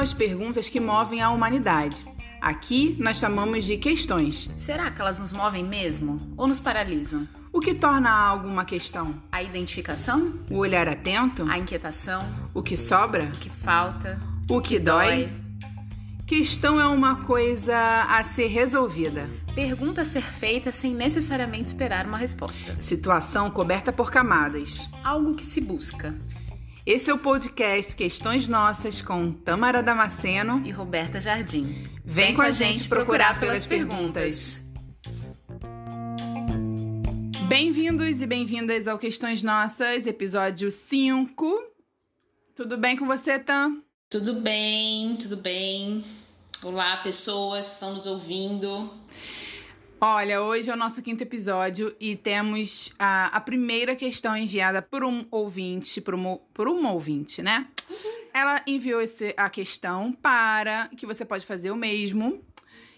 as perguntas que movem a humanidade. Aqui nós chamamos de questões. Será que elas nos movem mesmo ou nos paralisam? O que torna algo uma questão? A identificação? O olhar atento? A inquietação? O que sobra? O que falta? O que, dói? dói? Questão é uma coisa a ser resolvida. Pergunta a ser feita sem necessariamente esperar uma resposta. Situação coberta por camadas. Algo que se busca. Esse é o podcast Questões Nossas com Tamara Damasceno e Roberta Jardim. Vem, Vem com a gente procurar pelas perguntas. Bem-vindos e bem-vindas ao Questões Nossas, episódio 5. Tudo bem com você, Tam? Tudo bem, tudo bem. Olá, pessoas que estão nos ouvindo. Olha, hoje é o nosso quinto episódio e temos a, a primeira questão enviada por um ouvinte, por uma, por uma ouvinte, né? Uhum. Ela enviou esse, a questão para que você pode fazer o mesmo,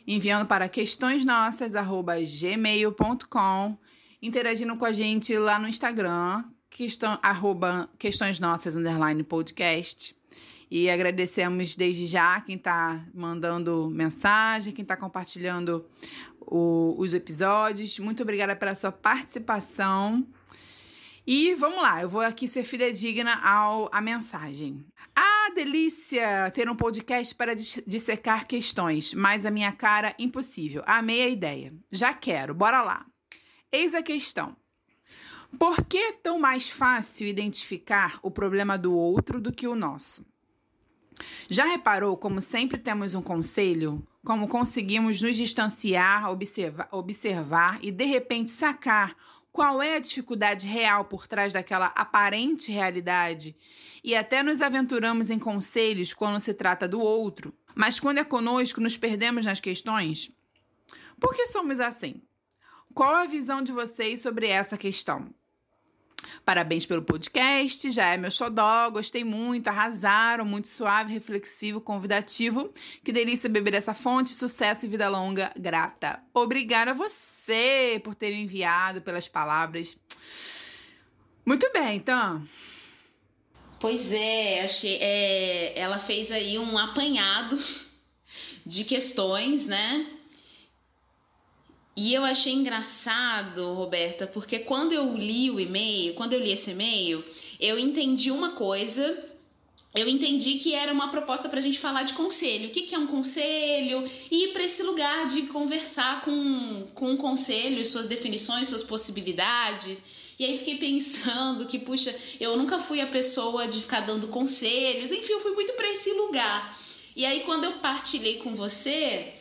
enviando para questõesnossas@gmail.com, interagindo com a gente lá no Instagram, questão, arroba questões nossas underline podcast. E agradecemos desde já quem está mandando mensagem, quem está compartilhando o, os episódios. Muito obrigada pela sua participação. E vamos lá, eu vou aqui ser fidedigna ao a mensagem. Ah, delícia ter um podcast para dissecar questões, mas a minha cara impossível. Amei a ideia. Já quero, bora lá. Eis a questão. Por que é tão mais fácil identificar o problema do outro do que o nosso? Já reparou como sempre temos um conselho? Como conseguimos nos distanciar, observar, observar e de repente sacar qual é a dificuldade real por trás daquela aparente realidade e até nos aventuramos em conselhos quando se trata do outro, mas quando é conosco nos perdemos nas questões? Por que somos assim? Qual a visão de vocês sobre essa questão? Parabéns pelo podcast, já é meu xodó, gostei muito, arrasaram, muito suave, reflexivo, convidativo. Que delícia beber essa fonte, sucesso e vida longa, grata. Obrigada a você por ter enviado pelas palavras. Muito bem, então. Pois é, acho que é, ela fez aí um apanhado de questões, né? E eu achei engraçado, Roberta, porque quando eu li o e-mail, quando eu li esse e-mail, eu entendi uma coisa. Eu entendi que era uma proposta para a gente falar de conselho. O que, que é um conselho? E ir para esse lugar de conversar com, com um conselho, suas definições, suas possibilidades. E aí fiquei pensando que, puxa, eu nunca fui a pessoa de ficar dando conselhos. Enfim, eu fui muito para esse lugar. E aí, quando eu partilhei com você,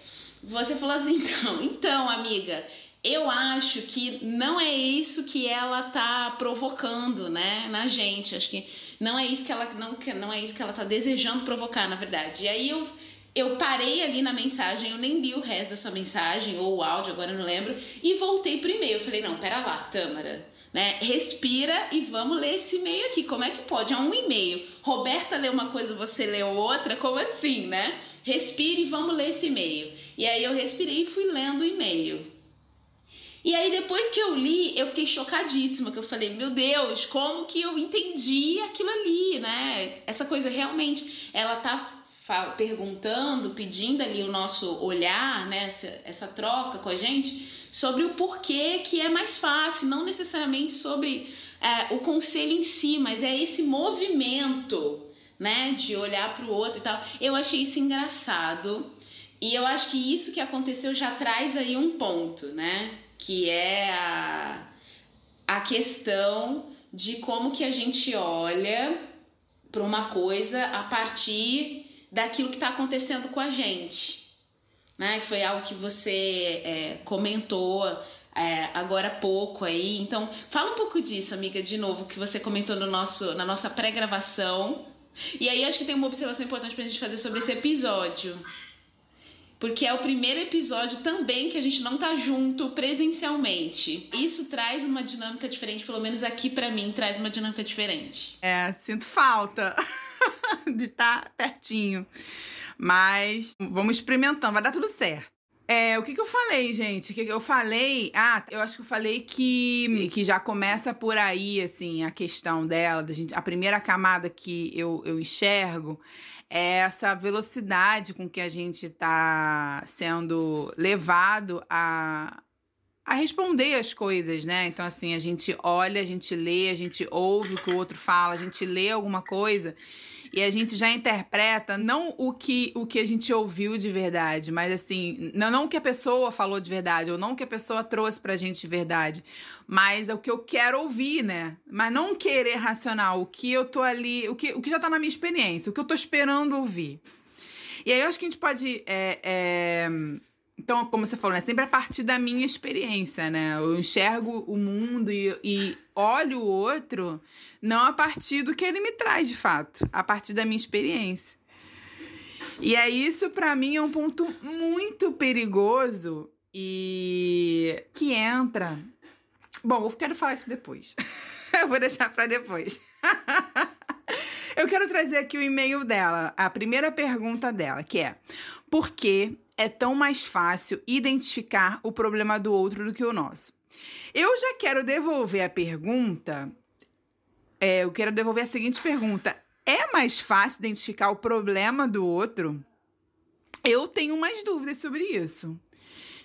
você falou assim, então, então, amiga, eu acho que não é isso que ela tá provocando, né, na gente. Acho que não é isso que ela não, não é isso que ela tá desejando provocar, na verdade. E aí eu eu parei ali na mensagem, eu nem li o resto da sua mensagem ou o áudio, agora não lembro, e voltei pro e-mail. Eu falei: "Não, pera lá, Tâmara, né? Respira e vamos ler esse e-mail aqui. Como é que pode? É um e-mail. Roberta leu uma coisa, você leu outra, como assim, né? Respire e vamos ler esse e-mail. E aí eu respirei e fui lendo o e-mail. E aí depois que eu li, eu fiquei chocadíssima, que eu falei, meu Deus, como que eu entendi aquilo ali, né? Essa coisa realmente, ela tá perguntando, pedindo ali o nosso olhar, né? Essa, essa troca com a gente sobre o porquê que é mais fácil, não necessariamente sobre é, o conselho em si, mas é esse movimento, né? De olhar para o outro e tal. Eu achei isso engraçado. E eu acho que isso que aconteceu já traz aí um ponto, né? Que é a, a questão de como que a gente olha para uma coisa a partir daquilo que está acontecendo com a gente. Né? Que foi algo que você é, comentou é, agora há pouco aí. Então, fala um pouco disso, amiga, de novo, que você comentou no nosso, na nossa pré-gravação. E aí acho que tem uma observação importante pra gente fazer sobre esse episódio porque é o primeiro episódio também que a gente não tá junto presencialmente. Isso traz uma dinâmica diferente, pelo menos aqui para mim traz uma dinâmica diferente. É, sinto falta de estar tá pertinho. Mas vamos experimentando, vai dar tudo certo. É, o que, que eu falei, gente? O que, que eu falei? Ah, eu acho que eu falei que, que já começa por aí, assim, a questão dela. Da gente, a primeira camada que eu, eu enxergo é essa velocidade com que a gente está sendo levado a, a responder as coisas, né? Então, assim, a gente olha, a gente lê, a gente ouve o que o outro fala, a gente lê alguma coisa e a gente já interpreta não o que, o que a gente ouviu de verdade, mas assim, não, não o que a pessoa falou de verdade, ou não o que a pessoa trouxe pra gente de verdade, mas é o que eu quero ouvir, né? Mas não querer racional, o que eu tô ali, o que, o que já tá na minha experiência, o que eu tô esperando ouvir. E aí eu acho que a gente pode. É, é então, como você falou, é sempre a partir da minha experiência, né? Eu enxergo o mundo e, e olho o outro não a partir do que ele me traz de fato, a partir da minha experiência. E é isso para mim é um ponto muito perigoso e que entra. Bom, eu quero falar isso depois. eu vou deixar para depois. eu quero trazer aqui o e-mail dela, a primeira pergunta dela, que é: por que é tão mais fácil identificar o problema do outro do que o nosso. Eu já quero devolver a pergunta. É, eu quero devolver a seguinte pergunta: é mais fácil identificar o problema do outro? Eu tenho mais dúvidas sobre isso.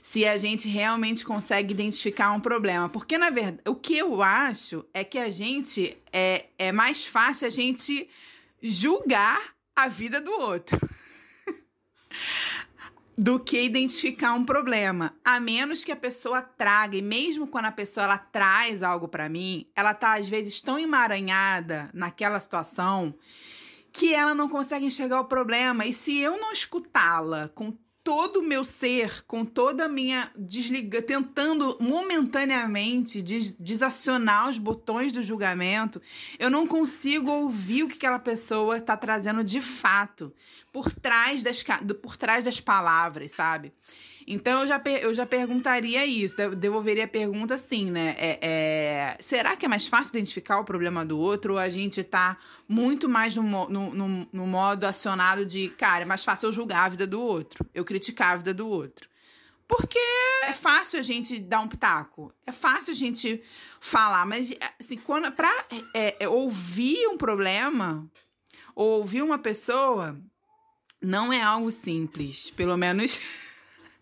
Se a gente realmente consegue identificar um problema. Porque, na verdade, o que eu acho é que a gente é, é mais fácil a gente julgar a vida do outro. do que identificar um problema. A menos que a pessoa traga, e mesmo quando a pessoa ela traz algo para mim, ela tá às vezes tão emaranhada naquela situação que ela não consegue enxergar o problema. E se eu não escutá-la com todo o meu ser, com toda a minha desliga, tentando momentaneamente des desacionar os botões do julgamento, eu não consigo ouvir o que aquela pessoa está trazendo de fato por trás das, por trás das palavras, sabe? Então eu já, eu já perguntaria isso, devolveria a pergunta assim, né? É, é, será que é mais fácil identificar o problema do outro ou a gente tá muito mais no, no, no, no modo acionado de, cara, é mais fácil eu julgar a vida do outro, eu criticar a vida do outro? Porque é fácil a gente dar um pitaco, é fácil a gente falar, mas assim, quando, pra é, é, ouvir um problema ou ouvir uma pessoa, não é algo simples, pelo menos.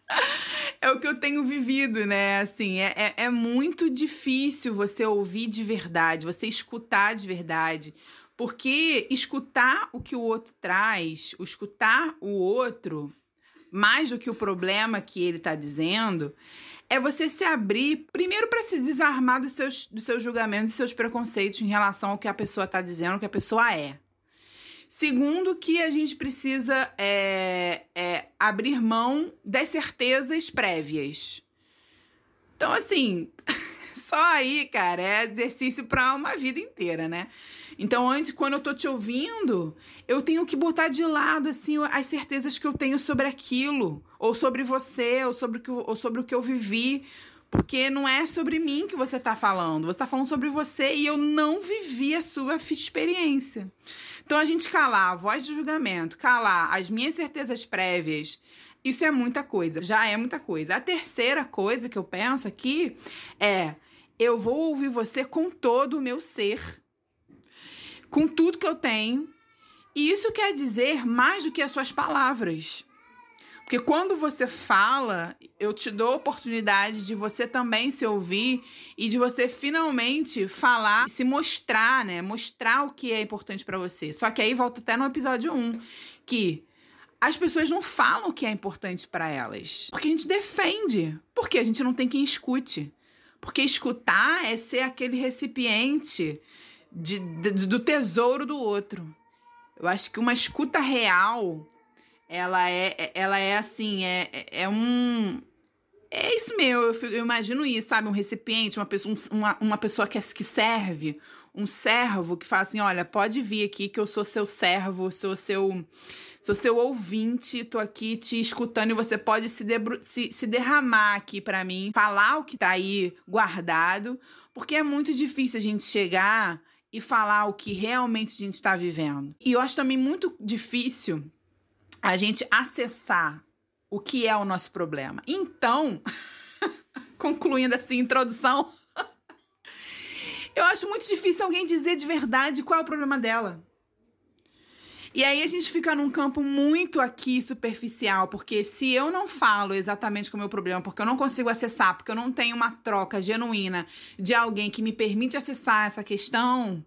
é o que eu tenho vivido, né? Assim, é, é, é, muito difícil você ouvir de verdade, você escutar de verdade. Porque escutar o que o outro traz, o escutar o outro, mais do que o problema que ele está dizendo, é você se abrir, primeiro, para se desarmar dos seus, dos seus julgamentos, dos seus preconceitos em relação ao que a pessoa está dizendo, o que a pessoa é. Segundo, que a gente precisa é, é, abrir mão das certezas prévias. Então, assim, só aí, cara, é exercício para uma vida inteira, né? Então, antes, quando eu tô te ouvindo, eu tenho que botar de lado, assim, as certezas que eu tenho sobre aquilo, ou sobre você, ou sobre, ou sobre o que eu vivi. Porque não é sobre mim que você está falando, você está falando sobre você e eu não vivi a sua experiência. Então, a gente calar a voz de julgamento, calar as minhas certezas prévias, isso é muita coisa, já é muita coisa. A terceira coisa que eu penso aqui é: eu vou ouvir você com todo o meu ser, com tudo que eu tenho. E isso quer dizer mais do que as suas palavras. Porque quando você fala, eu te dou a oportunidade de você também se ouvir e de você finalmente falar, se mostrar, né? Mostrar o que é importante para você. Só que aí volta até no episódio 1, que as pessoas não falam o que é importante para elas. Porque a gente defende. Porque a gente não tem quem escute. Porque escutar é ser aquele recipiente de, de, do tesouro do outro. Eu acho que uma escuta real ela é, ela é assim, é, é um. É isso mesmo, eu, eu imagino isso, sabe? Um recipiente, uma pessoa, uma, uma pessoa que, que serve, um servo que fala assim: olha, pode vir aqui que eu sou seu servo, sou seu. Sou seu ouvinte, tô aqui te escutando e você pode se, se, se derramar aqui para mim, falar o que tá aí guardado, porque é muito difícil a gente chegar e falar o que realmente a gente está vivendo. E eu acho também muito difícil a gente acessar o que é o nosso problema. Então, concluindo assim, introdução, eu acho muito difícil alguém dizer de verdade qual é o problema dela. E aí a gente fica num campo muito aqui superficial, porque se eu não falo exatamente é o meu problema, porque eu não consigo acessar, porque eu não tenho uma troca genuína de alguém que me permite acessar essa questão,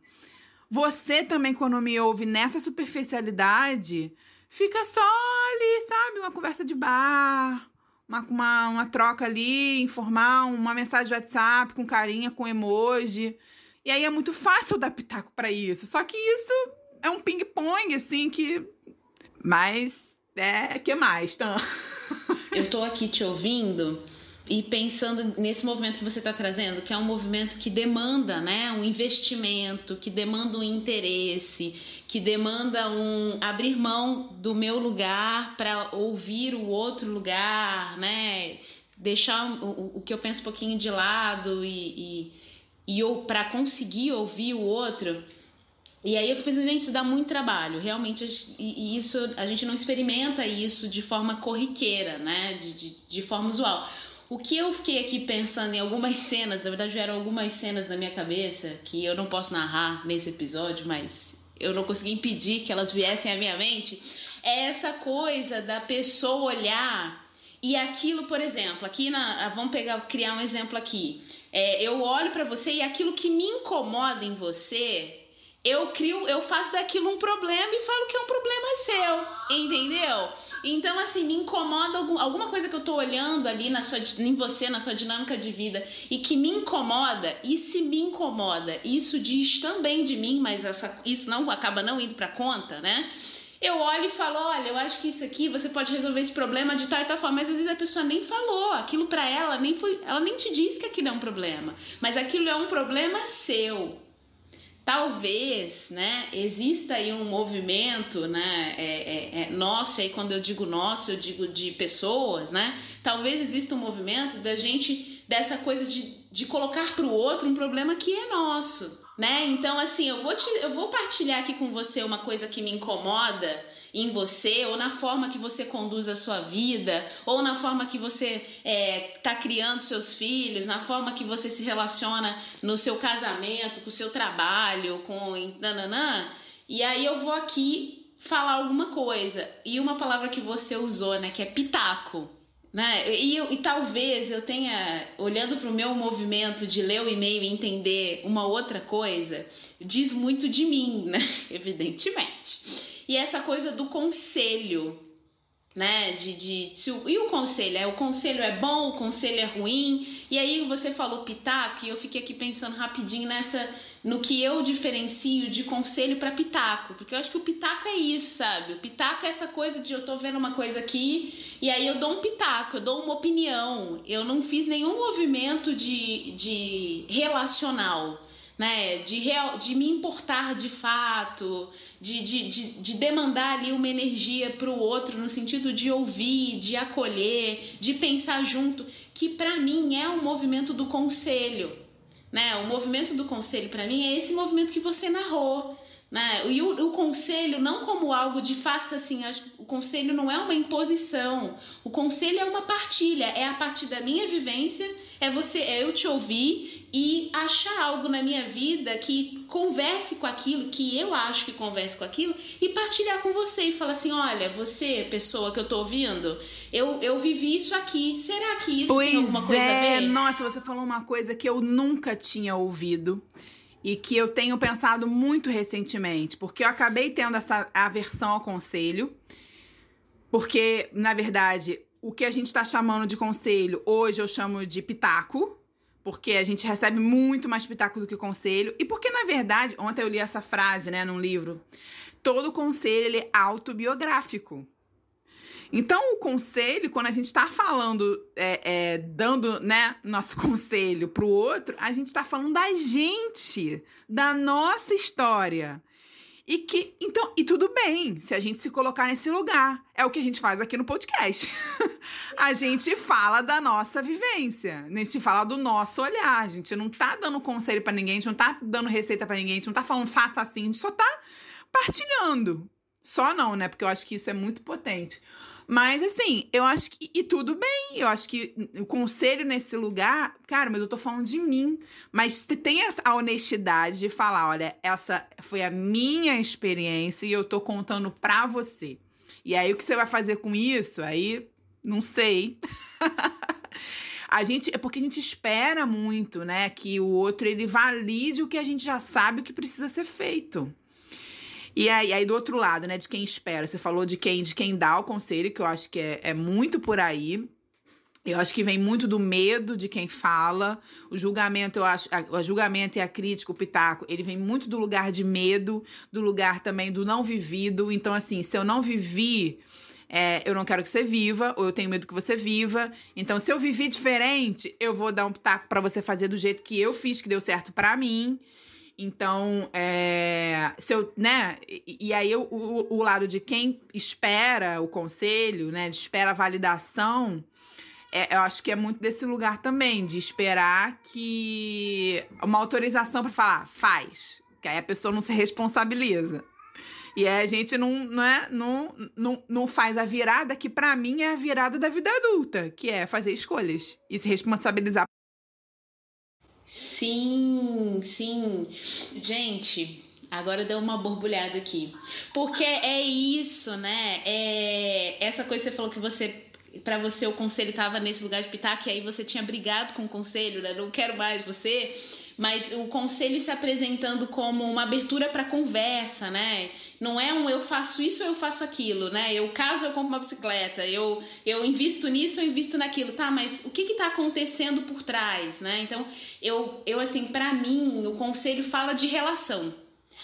você também, quando me ouve nessa superficialidade, fica só ali, sabe? Uma conversa de bar, uma, uma, uma troca ali, informal, uma mensagem de WhatsApp com carinha, com emoji. E aí é muito fácil dar pitaco para isso. Só que isso é um ping-pong, assim, que. Mas. É, que mais, Tan? Eu tô aqui te ouvindo e pensando nesse movimento que você está trazendo, que é um movimento que demanda né, um investimento, que demanda um interesse, que demanda um abrir mão do meu lugar para ouvir o outro lugar, né? Deixar o, o que eu penso um pouquinho de lado e, e, e para conseguir ouvir o outro. E aí eu fico pensando, gente, isso dá muito trabalho, realmente, e, isso, a gente não experimenta isso de forma corriqueira, né, de, de, de, forma usual. O que eu fiquei aqui pensando em algumas cenas, na verdade vieram algumas cenas na minha cabeça, que eu não posso narrar nesse episódio, mas eu não consegui impedir que elas viessem à minha mente, é essa coisa da pessoa olhar e aquilo, por exemplo, aqui na, vamos pegar, criar um exemplo aqui. É, eu olho para você e aquilo que me incomoda em você eu crio, eu faço daquilo um problema e falo que é um problema seu, entendeu? Então, assim, me incomoda algum, alguma coisa que eu tô olhando ali na sua, em você, na sua dinâmica de vida, e que me incomoda, e se me incomoda, isso diz também de mim, mas essa, isso não acaba não indo pra conta, né? Eu olho e falo, olha, eu acho que isso aqui você pode resolver esse problema de tal e tal forma, mas às vezes a pessoa nem falou, aquilo para ela nem foi, ela nem te disse que aquilo é um problema, mas aquilo é um problema seu talvez, né, exista aí um movimento, né, é, é, é, nosso, aí quando eu digo nosso, eu digo de pessoas, né, talvez exista um movimento da gente, dessa coisa de, de colocar para o outro um problema que é nosso, né, então assim, eu vou, te, eu vou partilhar aqui com você uma coisa que me incomoda, em você, ou na forma que você conduz a sua vida, ou na forma que você está é, tá criando seus filhos, na forma que você se relaciona no seu casamento, com o seu trabalho, com nananã. E aí eu vou aqui falar alguma coisa. E uma palavra que você usou, né, que é pitaco. Né? E, e talvez eu tenha, olhando para o meu movimento de ler o e-mail e entender uma outra coisa, diz muito de mim, né? Evidentemente. E essa coisa do conselho, né? De, de, se o, e o conselho? É, o conselho é bom, o conselho é ruim? E aí você falou pitaco e eu fiquei aqui pensando rapidinho nessa no que eu diferencio de conselho para pitaco, porque eu acho que o pitaco é isso, sabe? O pitaco é essa coisa de eu tô vendo uma coisa aqui e aí eu dou um pitaco, eu dou uma opinião. Eu não fiz nenhum movimento de, de relacional né? De, real, de me importar de fato, de, de, de, de demandar ali uma energia para o outro no sentido de ouvir, de acolher, de pensar junto, que para mim é um movimento do conselho. Né? O movimento do conselho para mim é esse movimento que você narrou. Né? E o, o, conselho não como algo de faça assim, o conselho não é uma imposição. O conselho é uma partilha, é a partir da minha vivência, é você, é eu te ouvir e achar algo na minha vida que converse com aquilo, que eu acho que converse com aquilo, e partilhar com você e falar assim: olha, você, pessoa que eu tô ouvindo, eu, eu vivi isso aqui. Será que isso pois tem alguma coisa é. a ver? Nossa, você falou uma coisa que eu nunca tinha ouvido e que eu tenho pensado muito recentemente, porque eu acabei tendo essa aversão ao conselho, porque, na verdade, o que a gente está chamando de conselho, hoje eu chamo de pitaco, porque a gente recebe muito mais pitaco do que conselho. E porque, na verdade, ontem eu li essa frase, né, num livro. Todo conselho ele é autobiográfico. Então, o conselho, quando a gente está falando, é, é, dando né, nosso conselho para o outro, a gente está falando da gente, da nossa história. E que, então, e tudo bem se a gente se colocar nesse lugar. É o que a gente faz aqui no podcast. a gente fala da nossa vivência, a gente fala do nosso olhar. A gente não tá dando conselho para ninguém, a gente não tá dando receita para ninguém, a gente não tá falando faça assim, a gente só tá partilhando. Só não, né? Porque eu acho que isso é muito potente. Mas assim, eu acho que. E tudo bem, eu acho que o conselho nesse lugar. Cara, mas eu tô falando de mim. Mas tem a honestidade de falar: olha, essa foi a minha experiência e eu tô contando pra você. E aí, o que você vai fazer com isso? Aí, não sei. a gente é porque a gente espera muito, né, que o outro ele valide o que a gente já sabe o que precisa ser feito. E aí, aí do outro lado, né, de quem espera, você falou de quem de quem dá o conselho, que eu acho que é, é muito por aí. Eu acho que vem muito do medo de quem fala. O julgamento, eu acho, o julgamento e a crítica, o pitaco, ele vem muito do lugar de medo, do lugar também do não vivido. Então, assim, se eu não vivi, é, eu não quero que você viva, ou eu tenho medo que você viva. Então, se eu vivi diferente, eu vou dar um pitaco para você fazer do jeito que eu fiz, que deu certo para mim. Então, é, se eu, né? E, e aí eu, o, o lado de quem espera o conselho, né? Espera a validação, é, eu acho que é muito desse lugar também, de esperar que uma autorização para falar, faz. Que aí a pessoa não se responsabiliza. E aí a gente não, não, é, não, não, não faz a virada que, para mim, é a virada da vida adulta, que é fazer escolhas e se responsabilizar Sim, sim. Gente, agora deu uma borbulhada aqui. Porque é isso, né? É essa coisa que você falou que você para você o conselho tava nesse lugar de pitaco e aí você tinha brigado com o conselho, né? Não quero mais você mas o conselho se apresentando como uma abertura para conversa, né? Não é um eu faço isso ou eu faço aquilo, né? Eu caso, eu compro uma bicicleta, eu, eu invisto nisso ou invisto naquilo. Tá, mas o que está acontecendo por trás, né? Então, eu, eu assim, para mim, o conselho fala de relação.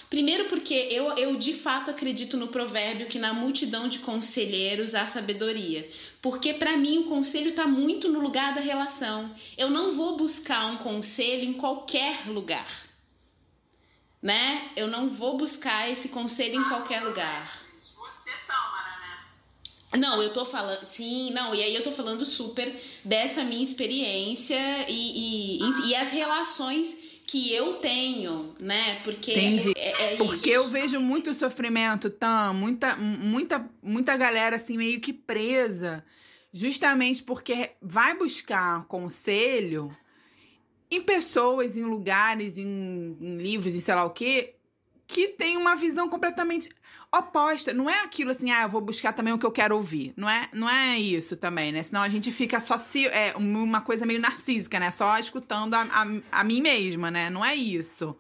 Primeiro porque eu, eu de fato acredito no provérbio que na multidão de conselheiros há sabedoria. Porque para mim o conselho está muito no lugar da relação. Eu não vou buscar um conselho em qualquer lugar. Né? Eu não vou buscar esse conselho em qualquer lugar. Você toma, né? Não, eu tô falando. Sim, não, e aí eu tô falando super dessa minha experiência e, e, e as relações que eu tenho, né? Porque Entendi. É, é Porque isso. eu vejo muito sofrimento, Tam, muita, muita, muita galera assim meio que presa, justamente porque vai buscar conselho em pessoas, em lugares, em, em livros e sei lá o quê, que tem uma visão completamente oposta. Não é aquilo assim, ah, eu vou buscar também o que eu quero ouvir. Não é, não é isso também, né? Senão a gente fica só se. É uma coisa meio narcísica, né? Só escutando a, a, a mim mesma, né? Não é isso.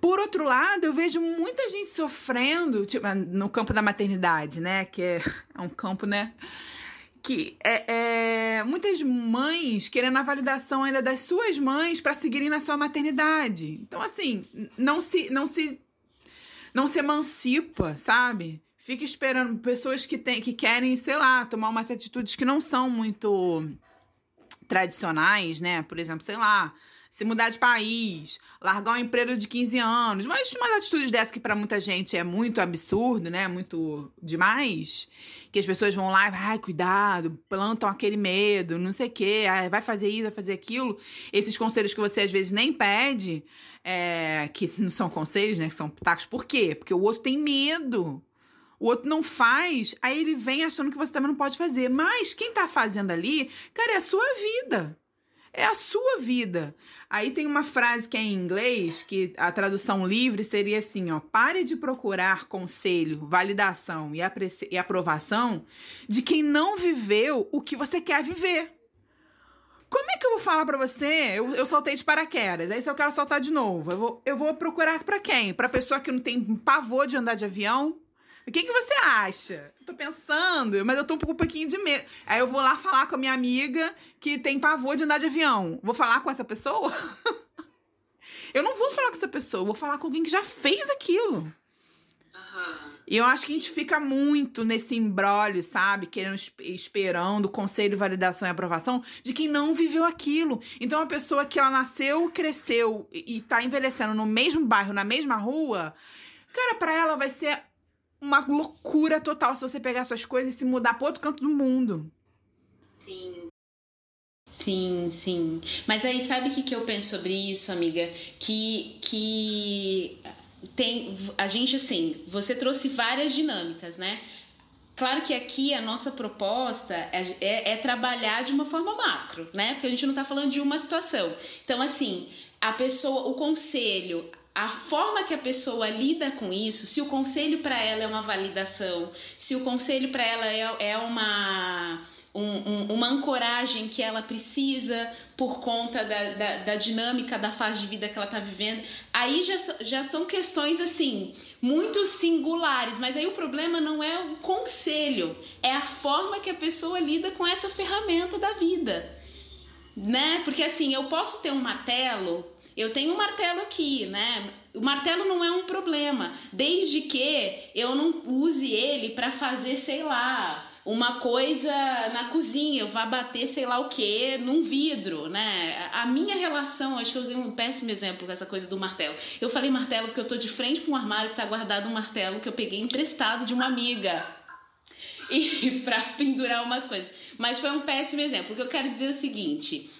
Por outro lado, eu vejo muita gente sofrendo, tipo, no campo da maternidade, né? Que é, é um campo, né? Que é, é, muitas mães querendo a validação ainda das suas mães para seguirem na sua maternidade. Então, assim, não se, não se não se emancipa, sabe? Fica esperando pessoas que, tem, que querem, sei lá, tomar umas atitudes que não são muito tradicionais, né? Por exemplo, sei lá, se mudar de país, largar um emprego de 15 anos, mas umas atitudes dessas que para muita gente é muito absurdo, né? Muito demais, que as pessoas vão lá e ai, cuidado, plantam aquele medo, não sei o quê, vai fazer isso, vai fazer aquilo. Esses conselhos que você às vezes nem pede, é, que não são conselhos, né? Que são pitacos. Por quê? Porque o outro tem medo. O outro não faz, aí ele vem achando que você também não pode fazer. Mas quem tá fazendo ali, cara, é a sua vida. É a sua vida. Aí tem uma frase que é em inglês, que a tradução livre seria assim, ó: pare de procurar conselho, validação e, e aprovação de quem não viveu o que você quer viver. Como é que eu vou falar para você? Eu, eu soltei de paraquedas. Aí se eu quero soltar de novo, eu vou, eu vou procurar para quem? Pra pessoa que não tem pavor de andar de avião? O que, que você acha? tô pensando, mas eu tô um pouquinho de medo. Aí eu vou lá falar com a minha amiga que tem pavor de andar de avião. Vou falar com essa pessoa? eu não vou falar com essa pessoa, vou falar com alguém que já fez aquilo. E eu acho que a gente fica muito nesse embrólio, sabe? Querendo, esperando conselho, validação e aprovação de quem não viveu aquilo. Então, uma pessoa que ela nasceu, cresceu e, e tá envelhecendo no mesmo bairro, na mesma rua, cara, para ela vai ser uma loucura total se você pegar suas coisas e se mudar para outro canto do mundo. Sim. Sim, sim. Mas aí sabe o que, que eu penso sobre isso, amiga? Que, que tem a gente assim, você trouxe várias dinâmicas, né? Claro que aqui a nossa proposta é, é, é, trabalhar de uma forma macro, né? Porque a gente não está falando de uma situação. Então, assim, a pessoa, o conselho, a forma que a pessoa lida com isso, se o conselho para ela é uma validação, se o conselho para ela é, é uma um, um, uma ancoragem que ela precisa por conta da, da, da, dinâmica da fase de vida que ela está vivendo. Aí já, já são questões assim, muito singulares, mas aí o problema não é o conselho, é a forma que a pessoa lida com essa ferramenta da vida. Né? Porque assim, eu posso ter um martelo, eu tenho um martelo aqui, né? O martelo não é um problema, desde que eu não use ele para fazer, sei lá, uma coisa na cozinha, eu vá bater sei lá o que num vidro, né? A minha relação, acho que eu usei um péssimo exemplo com essa coisa do martelo. Eu falei martelo porque eu tô de frente para um armário que tá guardado um martelo que eu peguei emprestado de uma amiga. E para pendurar umas coisas. Mas foi um péssimo exemplo. O que eu quero dizer é o seguinte,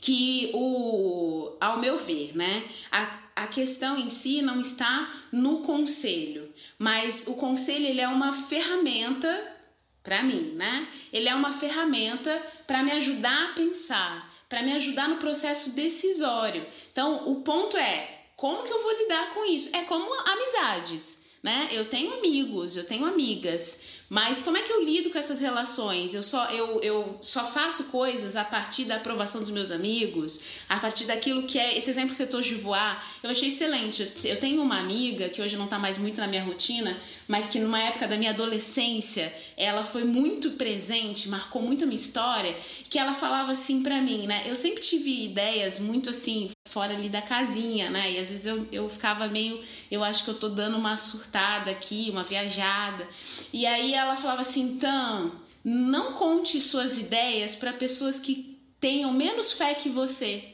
que o ao meu ver, né, a, a questão em si não está no conselho, mas o conselho ele é uma ferramenta para mim, né? Ele é uma ferramenta para me ajudar a pensar, para me ajudar no processo decisório. Então, o ponto é, como que eu vou lidar com isso? É como amizades, né? Eu tenho amigos, eu tenho amigas, mas como é que eu lido com essas relações? Eu só, eu, eu só faço coisas a partir da aprovação dos meus amigos, a partir daquilo que é. Esse exemplo que você de voar, eu achei excelente. Eu tenho uma amiga que hoje não está mais muito na minha rotina, mas que numa época da minha adolescência ela foi muito presente, marcou muito a minha história, que ela falava assim para mim, né? Eu sempre tive ideias muito assim fora ali da casinha, né? E às vezes eu, eu ficava meio, eu acho que eu tô dando uma surtada aqui, uma viajada. E aí ela falava assim, então, não conte suas ideias para pessoas que tenham menos fé que você.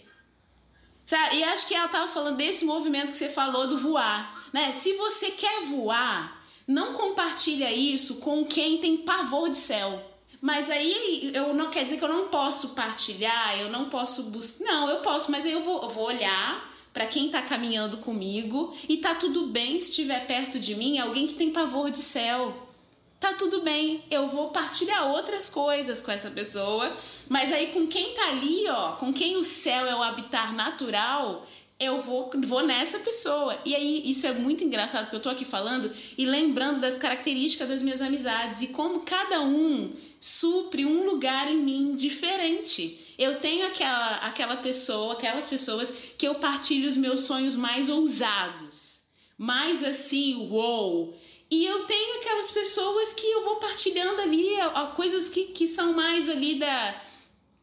E acho que ela tava falando desse movimento que você falou do voar, né? Se você quer voar, não compartilha isso com quem tem pavor de céu. Mas aí eu não quer dizer que eu não posso partilhar, eu não posso buscar. Não, eu posso, mas aí eu vou, eu vou olhar para quem tá caminhando comigo e tá tudo bem se estiver perto de mim alguém que tem pavor de céu. Tá tudo bem, eu vou partilhar outras coisas com essa pessoa, mas aí com quem tá ali, ó, com quem o céu é o habitar natural, eu vou, vou nessa pessoa. E aí, isso é muito engraçado que eu tô aqui falando e lembrando das características das minhas amizades e como cada um supre um lugar em mim diferente. Eu tenho aquela, aquela pessoa, aquelas pessoas que eu partilho os meus sonhos mais ousados, mais assim, uou. E eu tenho aquelas pessoas que eu vou partilhando ali, coisas que, que são mais ali da,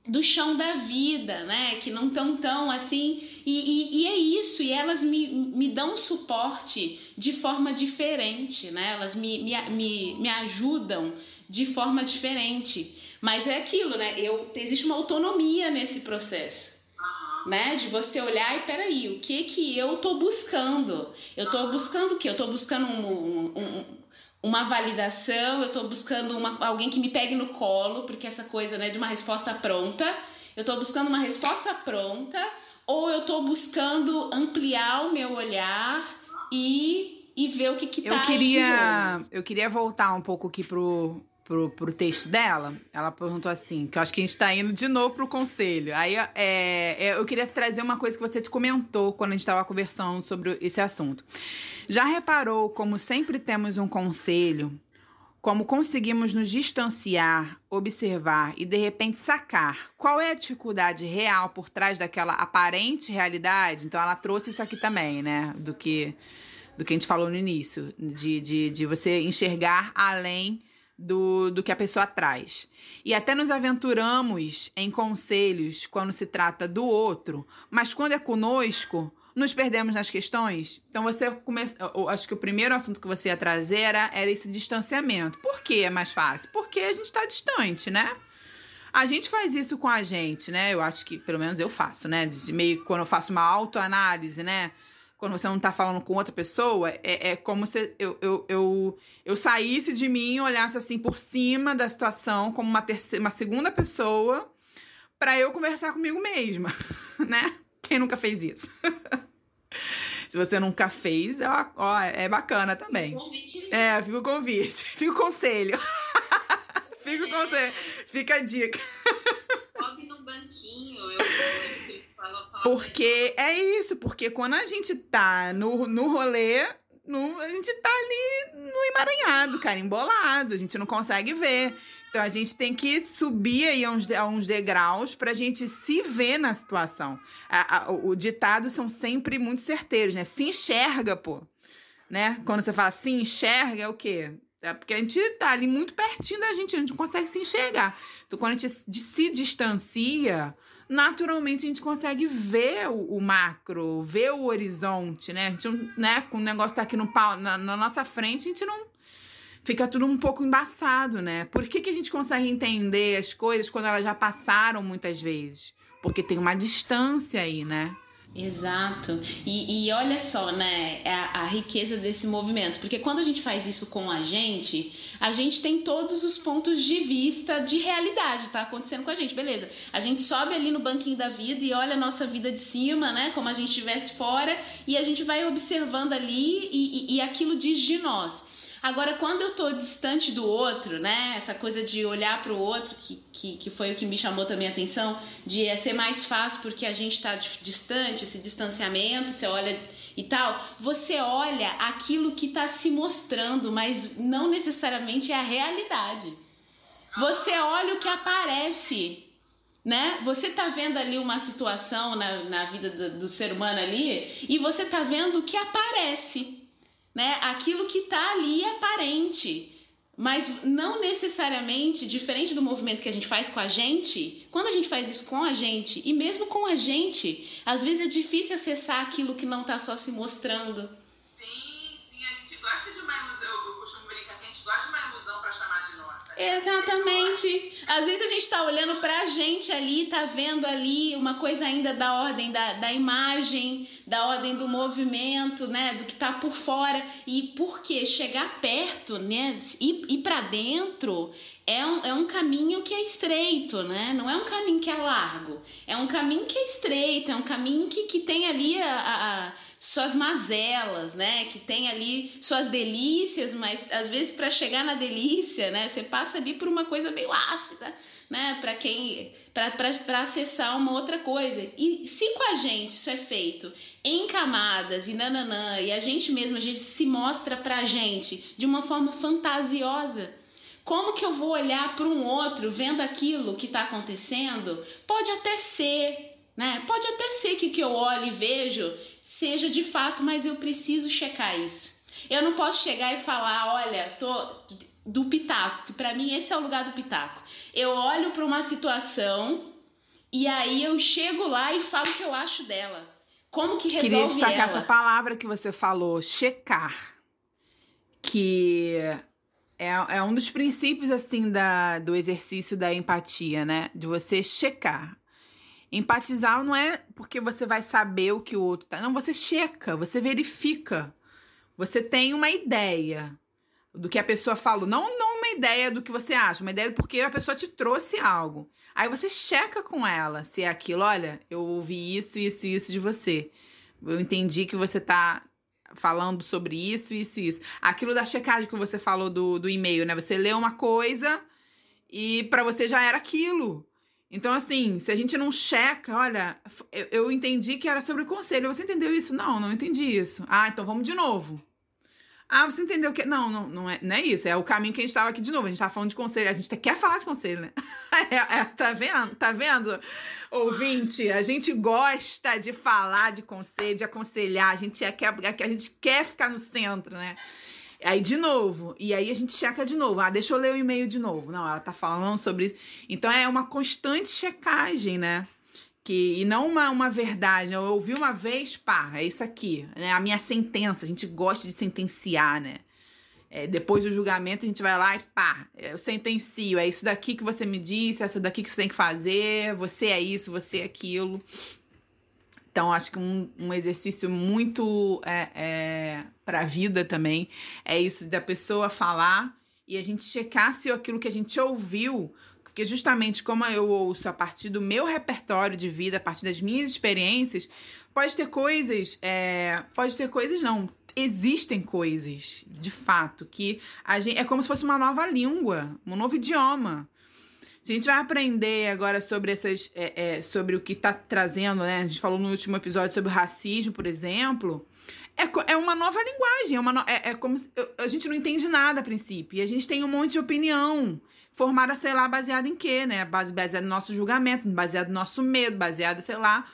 do chão da vida, né? Que não tão tão assim. E, e, e, é isso, e elas me, me dão suporte de forma diferente, né? Elas me, me, me, me ajudam de forma diferente. Mas é aquilo, né? Eu, existe uma autonomia nesse processo. Né? De você olhar e peraí, o que que eu tô buscando? Eu tô buscando o quê? Eu tô buscando um, um, um uma validação, eu tô buscando uma, alguém que me pegue no colo, porque essa coisa né, de uma resposta pronta, eu tô buscando uma resposta pronta, ou eu tô buscando ampliar o meu olhar e, e ver o que, que tá eu queria Eu queria voltar um pouco aqui pro, pro, pro texto dela. Ela perguntou assim, que eu acho que a gente tá indo de novo pro conselho. Aí é, é, eu queria trazer uma coisa que você comentou quando a gente estava conversando sobre esse assunto. Já reparou como sempre temos um conselho, como conseguimos nos distanciar, observar e de repente sacar qual é a dificuldade real por trás daquela aparente realidade? Então ela trouxe isso aqui também, né? Do que, do que a gente falou no início, de, de, de você enxergar além do, do que a pessoa traz. E até nos aventuramos em conselhos quando se trata do outro, mas quando é conosco, nos perdemos nas questões. Então você começa. Acho que o primeiro assunto que você ia trazer era, era esse distanciamento. Por que é mais fácil? Porque a gente está distante, né? A gente faz isso com a gente, né? Eu acho que, pelo menos eu faço, né? De meio quando eu faço uma autoanálise, né? Quando você não tá falando com outra pessoa, é, é como se eu, eu, eu, eu saísse de mim e olhasse assim por cima da situação como uma, terceira, uma segunda pessoa para eu conversar comigo mesma, né? Quem nunca fez isso? Se você nunca fez, ó, ó, é bacana também. Convite. É, fica o convite, fica o conselho. fica com você. Fica a dica. Sobe no banquinho, eu, eu Porque é isso, porque quando a gente tá no, no rolê, no, a gente tá ali no emaranhado, cara, embolado, a gente não consegue ver. Então a gente tem que subir aí a uns, a uns degraus pra gente se ver na situação. A, a, o ditado são sempre muito certeiros, né? Se enxerga, pô. Né? Quando você fala se enxerga, é o quê? É porque a gente tá ali muito pertinho da gente, a gente não consegue se enxergar. Então, quando a gente se distancia, naturalmente a gente consegue ver o, macro, ver o horizonte, né? A gente, né? Com o negócio tá aqui no pau, na, na nossa frente, a gente não fica tudo um pouco embaçado, né? Por que, que a gente consegue entender as coisas quando elas já passaram muitas vezes? Porque tem uma distância aí, né? Exato. E, e olha só, né, a, a, riqueza desse movimento. Porque quando a gente faz isso com a gente, a gente tem todos os pontos de vista de realidade, tá acontecendo com a gente, beleza. A gente sobe ali no banquinho da vida e olha a nossa vida de cima, né, como a gente estivesse fora, e a gente vai observando ali e, e, e aquilo diz de nós. Agora, quando eu tô distante do outro, né? Essa coisa de olhar para o outro, que, que, que foi o que me chamou também a atenção, de é ser mais fácil porque a gente tá distante, esse distanciamento, você olha e tal, você olha aquilo que está se mostrando, mas não necessariamente é a realidade. Você olha o que aparece, né? Você tá vendo ali uma situação na, na vida do, do ser humano ali e você tá vendo o que aparece né? Aquilo que está ali é aparente. Mas não necessariamente, diferente do movimento que a gente faz com a gente, quando a gente faz isso com a gente, e mesmo com a gente, às vezes é difícil acessar aquilo que não está só se mostrando. Sim, sim, a gente gosta de uma ilusão, eu costumo brincar que a gente gosta de uma ilusão para chamar de nossa. Exatamente. Às vezes a gente está olhando para a gente ali, tá vendo ali uma coisa ainda da ordem da, da imagem, da ordem do movimento, né, do que está por fora. E porque chegar perto, né, ir, ir para dentro é um, é um caminho que é estreito, né? Não é um caminho que é largo. É um caminho que é estreito, é um caminho que, que tem ali a, a suas mazelas, né? Que tem ali suas delícias, mas às vezes para chegar na delícia, né? Você passa ali por uma coisa meio ácida né, para quem para acessar uma outra coisa. E se com a gente isso é feito em camadas e nananã, e a gente mesmo a gente se mostra pra gente de uma forma fantasiosa, como que eu vou olhar para um outro vendo aquilo que está acontecendo? Pode até ser, né? Pode até ser que o que eu olho e vejo seja de fato, mas eu preciso checar isso. Eu não posso chegar e falar, olha, tô do pitaco, que para mim esse é o lugar do pitaco. Eu olho para uma situação e aí eu chego lá e falo o que eu acho dela. Como que resolve Queria destacar ela? essa palavra que você falou, checar. Que é, é um dos princípios, assim, da, do exercício da empatia, né? De você checar. Empatizar não é porque você vai saber o que o outro tá. Não, você checa, você verifica. Você tem uma ideia do que a pessoa falou. Não, não uma ideia do que você acha, uma ideia porque a pessoa te trouxe algo. Aí você checa com ela se é aquilo, olha, eu ouvi isso, isso e isso de você. Eu entendi que você tá falando sobre isso, isso e isso. Aquilo da checagem que você falou do, do e-mail, né? Você lê uma coisa e para você já era aquilo. Então, assim, se a gente não checa, olha, eu, eu entendi que era sobre o conselho. Você entendeu isso? Não, não entendi isso. Ah, então vamos de novo. Ah, você entendeu que. Não, não, não, é, não é isso. É o caminho que a gente estava aqui de novo. A gente estava falando de conselho. A gente quer falar de conselho, né? É, é, tá vendo? Tá vendo, ouvinte? A gente gosta de falar de conselho, de aconselhar. A gente, é, quer, a gente quer ficar no centro, né? Aí, de novo. E aí a gente checa de novo. Ah, deixa eu ler o e-mail de novo. Não, ela tá falando sobre isso. Então é uma constante checagem, né? que e não uma, uma verdade, eu ouvi uma vez, pá, é isso aqui, né? A minha sentença, a gente gosta de sentenciar, né? É, depois do julgamento a gente vai lá e pá, eu sentencio, é isso daqui que você me disse, essa daqui que você tem que fazer, você é isso, você é aquilo. Então, acho que um, um exercício muito é, é, para a vida também é isso da pessoa falar e a gente checar se aquilo que a gente ouviu porque justamente como eu ouço a partir do meu repertório de vida, a partir das minhas experiências, pode ter coisas, é, pode ter coisas não, existem coisas, de fato, que a gente, é como se fosse uma nova língua, um novo idioma. A gente vai aprender agora sobre essas. É, é, sobre o que está trazendo, né? A gente falou no último episódio sobre o racismo, por exemplo. É, é uma nova linguagem, é, uma no, é, é como. A gente não entende nada a princípio. E a gente tem um monte de opinião formada, sei lá, baseada em quê, né? Baseada no nosso julgamento, baseada no nosso medo, baseada, sei lá.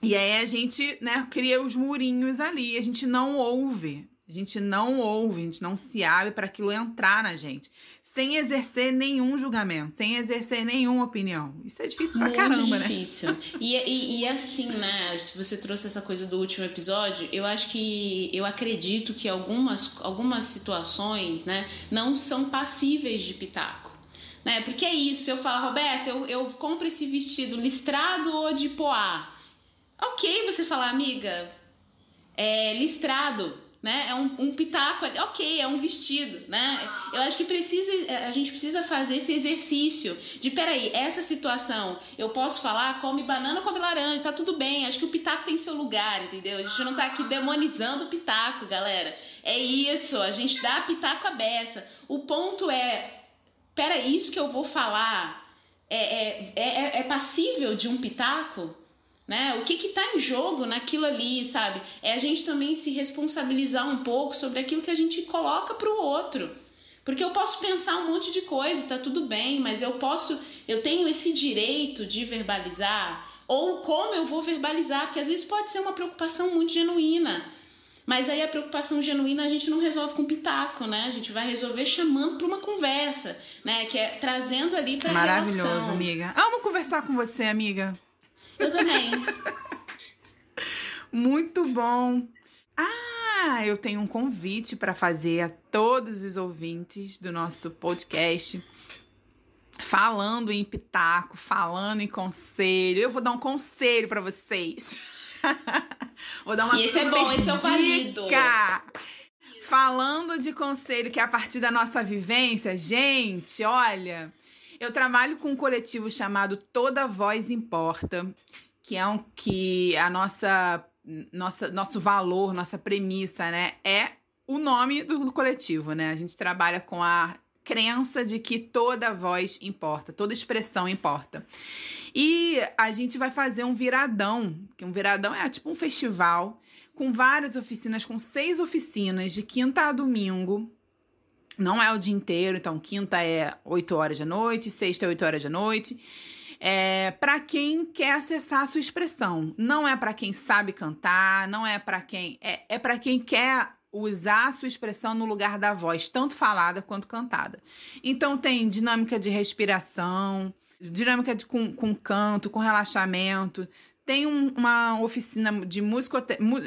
E aí a gente, né, cria os murinhos ali, a gente não ouve. A gente não ouve, a gente não se abre para aquilo entrar na gente, sem exercer nenhum julgamento, sem exercer nenhuma opinião. Isso é difícil pra Muito caramba, difícil. né? E, e, e assim, né? Se você trouxe essa coisa do último episódio, eu acho que eu acredito que algumas, algumas situações, né, não são passíveis de pitaco. Né? Porque é isso, se eu falar, Roberto, eu, eu compro esse vestido listrado ou de poá. Ok, você falar, amiga, é listrado né? É um, um pitaco ali, ok, é um vestido, né? Eu acho que precisa, a gente precisa fazer esse exercício de, peraí, essa situação, eu posso falar, come banana, come laranja, tá tudo bem, acho que o pitaco tem seu lugar, entendeu? A gente não tá aqui demonizando o pitaco, galera. É isso, a gente dá pitaco à beça. O ponto é, peraí, isso que eu vou falar é, é, é, é passível de um pitaco? Né? O que está em jogo naquilo ali, sabe? É a gente também se responsabilizar um pouco sobre aquilo que a gente coloca para o outro. Porque eu posso pensar um monte de coisa, tá tudo bem, mas eu posso, eu tenho esse direito de verbalizar ou como eu vou verbalizar, porque às vezes pode ser uma preocupação muito genuína. Mas aí a preocupação genuína a gente não resolve com pitaco, né? A gente vai resolver chamando para uma conversa, né? Que é trazendo ali para Maravilhoso, relação. amiga. Amo conversar com você, amiga. Eu também. Muito bom. Ah, eu tenho um convite para fazer a todos os ouvintes do nosso podcast. Falando em pitaco, falando em conselho. Eu vou dar um conselho para vocês. vou dar uma e esse é bom, esse é o válido. Falando de conselho que é a partir da nossa vivência, gente, olha, eu trabalho com um coletivo chamado Toda Voz Importa, que é um que a nossa, nossa nosso valor, nossa premissa, né, é o nome do coletivo, né? A gente trabalha com a crença de que toda voz importa, toda expressão importa. E a gente vai fazer um viradão, que um viradão é tipo um festival com várias oficinas, com seis oficinas de quinta a domingo, não é o dia inteiro, então quinta é 8 horas da noite, sexta é 8 horas da noite. É para quem quer acessar a sua expressão. Não é para quem sabe cantar, não é para quem é, é para quem quer usar a sua expressão no lugar da voz, tanto falada quanto cantada. Então tem dinâmica de respiração, dinâmica de, com, com canto, com relaxamento, tem um, uma oficina de músico,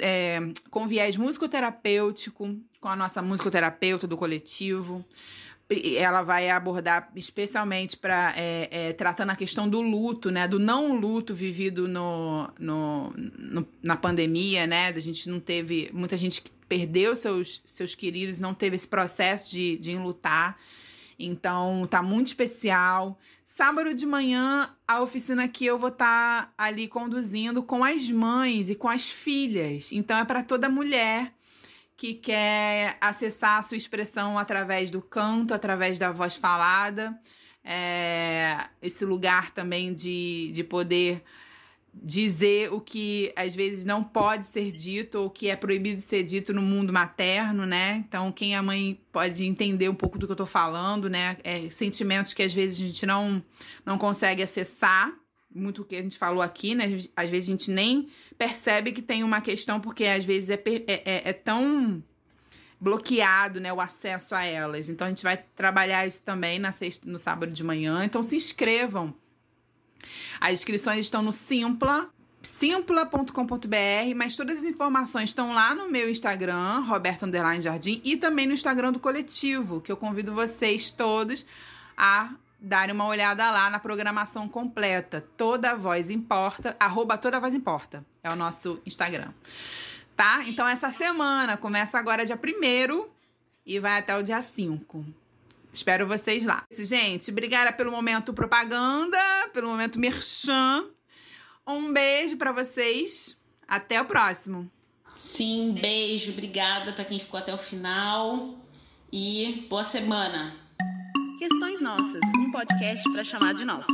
é, com viés musicoterapêutico, com a nossa musicoterapeuta do coletivo. Ela vai abordar especialmente para é, é, tratando a questão do luto, né? Do não luto vivido no, no, no, na pandemia, né? A gente não teve. Muita gente que perdeu seus, seus queridos, não teve esse processo de, de enlutar. Então, tá muito especial. Sábado de manhã, a oficina que eu vou estar tá ali conduzindo com as mães e com as filhas. Então, é para toda mulher que quer acessar a sua expressão através do canto, através da voz falada. É, esse lugar também de, de poder dizer o que às vezes não pode ser dito ou que é proibido de ser dito no mundo materno, né? Então, quem é mãe pode entender um pouco do que eu tô falando, né? É, sentimentos que às vezes a gente não, não consegue acessar, muito o que a gente falou aqui, né? Às vezes a gente nem percebe que tem uma questão, porque às vezes é, é, é, é tão bloqueado, né, o acesso a elas. Então a gente vai trabalhar isso também na sexta, no sábado de manhã. Então se inscrevam as inscrições estão no Simpla, simpla.com.br, mas todas as informações estão lá no meu Instagram, Roberto Underline Jardim, e também no Instagram do coletivo, que eu convido vocês todos a darem uma olhada lá na programação completa. Toda voz importa, arroba toda voz importa, é o nosso Instagram. Tá? Então essa semana começa agora dia 1 e vai até o dia 5. Espero vocês lá. Gente, obrigada pelo momento propaganda, pelo momento merchan. Um beijo para vocês. Até o próximo. Sim, beijo, obrigada para quem ficou até o final e boa semana. Questões Nossas, um podcast para chamar de nosso.